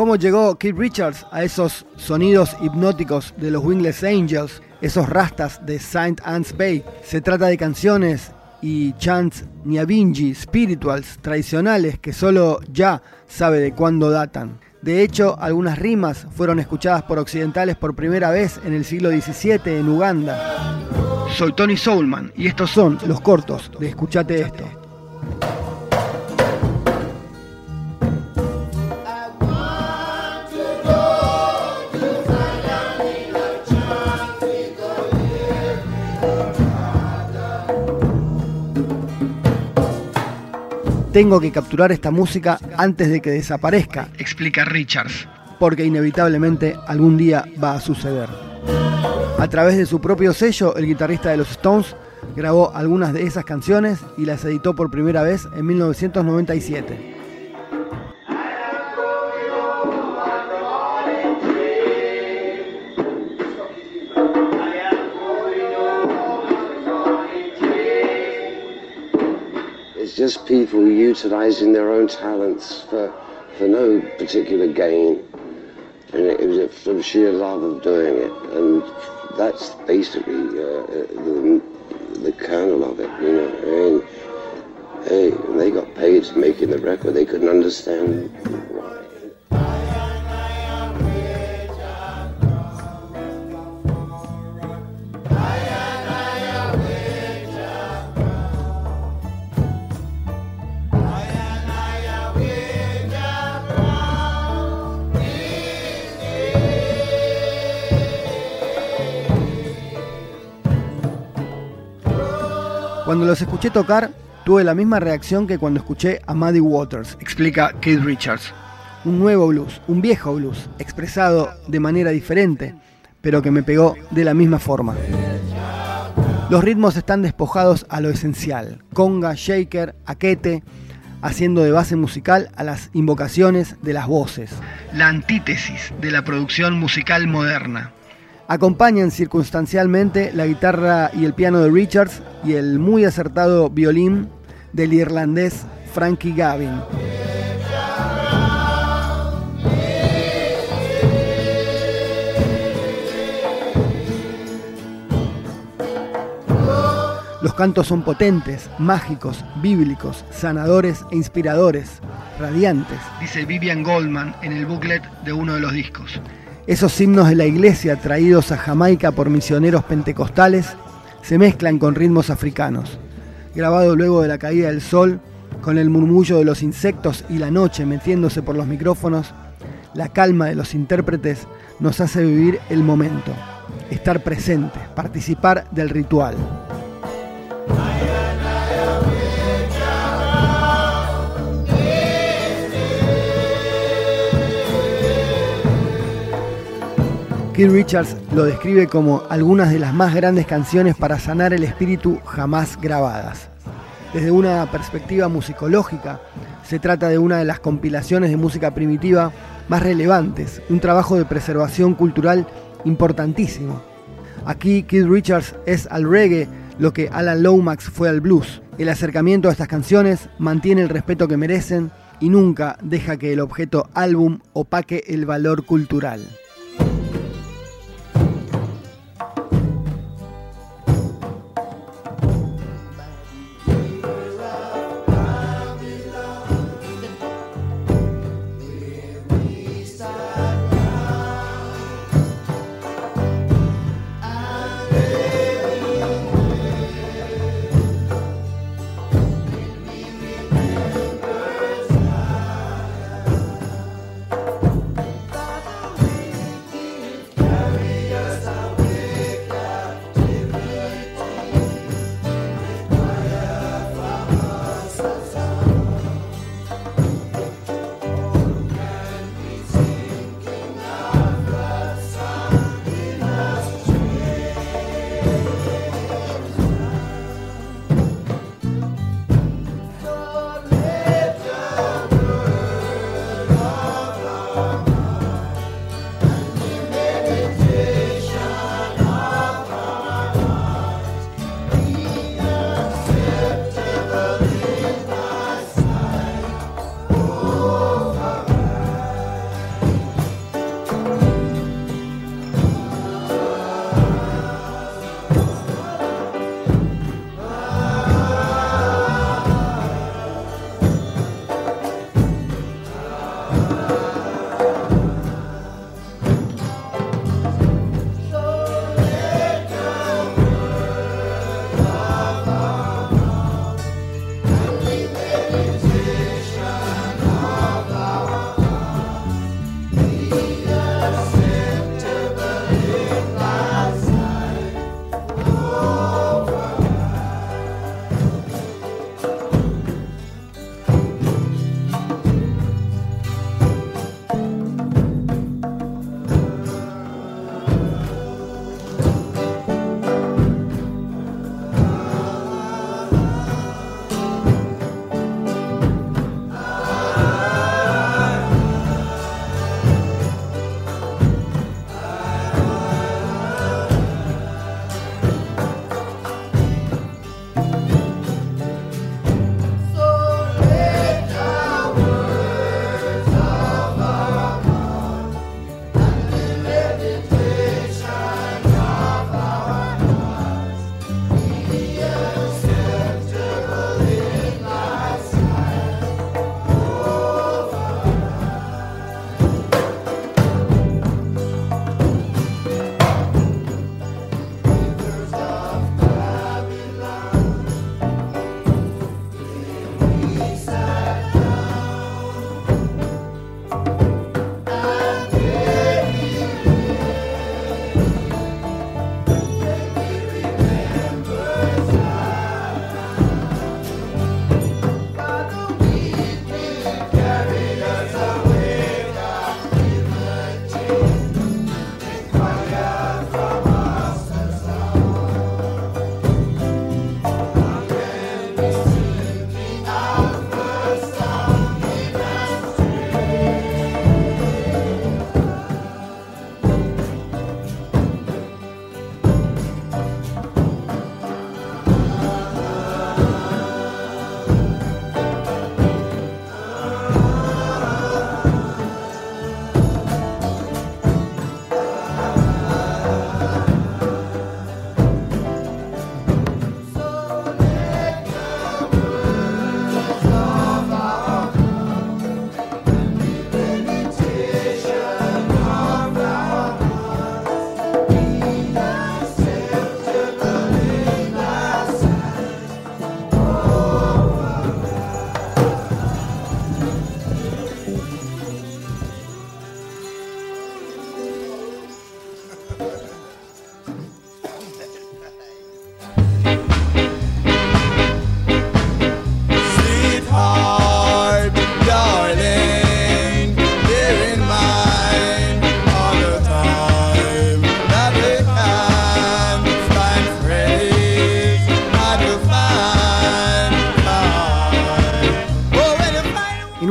¿Cómo llegó Keith Richards a esos sonidos hipnóticos de los Wingless Angels, esos rastas de Saint Anne's Bay? Se trata de canciones y chants Niavinji, spirituals, tradicionales que solo ya sabe de cuándo datan. De hecho, algunas rimas fueron escuchadas por occidentales por primera vez en el siglo XVII en Uganda. Soy Tony Soulman y estos son los cortos de Escuchate esto. Tengo que capturar esta música antes de que desaparezca, explica Richards, porque inevitablemente algún día va a suceder. A través de su propio sello, el guitarrista de los Stones grabó algunas de esas canciones y las editó por primera vez en 1997. Just people utilizing their own talents for, for no particular gain. And it was from sheer love of doing it. And that's basically uh, the, the kernel of it, you know. Mean, hey, they got paid to making the record. They couldn't understand Cuando los escuché tocar, tuve la misma reacción que cuando escuché a Muddy Waters, explica Keith Richards. Un nuevo blues, un viejo blues, expresado de manera diferente, pero que me pegó de la misma forma. Los ritmos están despojados a lo esencial, conga, shaker, aquete, haciendo de base musical a las invocaciones de las voces. La antítesis de la producción musical moderna. Acompañan circunstancialmente la guitarra y el piano de Richards y el muy acertado violín del irlandés Frankie Gavin. Los cantos son potentes, mágicos, bíblicos, sanadores e inspiradores, radiantes, dice Vivian Goldman en el booklet de uno de los discos. Esos himnos de la iglesia traídos a Jamaica por misioneros pentecostales se mezclan con ritmos africanos. Grabado luego de la caída del sol, con el murmullo de los insectos y la noche metiéndose por los micrófonos, la calma de los intérpretes nos hace vivir el momento, estar presente, participar del ritual. Keith Richards lo describe como algunas de las más grandes canciones para sanar el espíritu jamás grabadas. Desde una perspectiva musicológica, se trata de una de las compilaciones de música primitiva más relevantes, un trabajo de preservación cultural importantísimo. Aquí Keith Richards es al reggae lo que Alan Lomax fue al blues. El acercamiento a estas canciones mantiene el respeto que merecen y nunca deja que el objeto álbum opaque el valor cultural.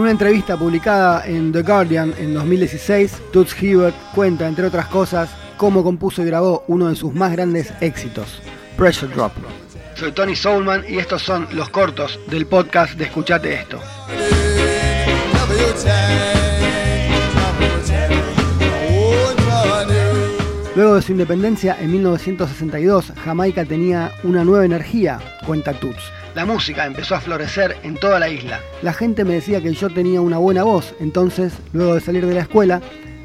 Una entrevista publicada en The Guardian en 2016, Toots Hibbert cuenta, entre otras cosas, cómo compuso y grabó uno de sus más grandes éxitos, Pressure Drop. Soy Tony Soulman y estos son los cortos del podcast de Escuchate Esto. Luego de su independencia en 1962, Jamaica tenía una nueva energía, cuenta Toots. La música empezó a florecer en toda la isla. La gente me decía que yo tenía una buena voz, entonces, luego de salir de la escuela,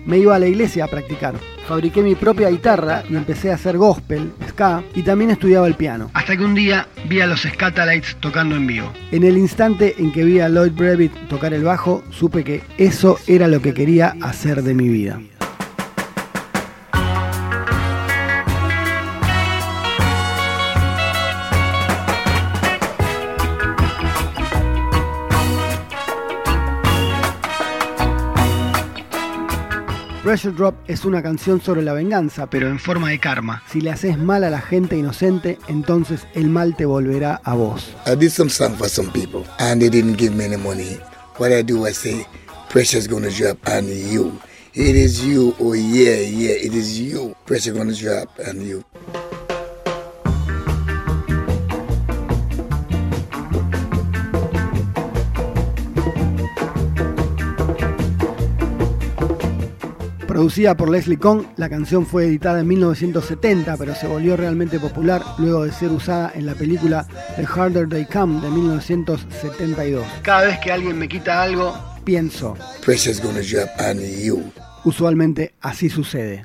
me iba a la iglesia a practicar. Fabriqué mi propia guitarra y empecé a hacer gospel, ska y también estudiaba el piano. Hasta que un día vi a los Scatalites tocando en vivo. En el instante en que vi a Lloyd Brevitt tocar el bajo, supe que eso era lo que quería hacer de mi vida. Pressure Drop es una canción sobre la venganza, pero en forma de karma. Si le haces mal a la gente inocente, entonces el mal te volverá a vos. I did some song for some people and they didn't give me any money. What I do, I say, pressure's gonna drop on you. It is you, oh yeah, yeah, it is you. Pressure gonna drop on you. Producida por Leslie Kong, la canción fue editada en 1970, pero se volvió realmente popular luego de ser usada en la película The Harder They Come de 1972. Cada vez que alguien me quita algo, pienso. gonna drop on you. Usualmente así sucede.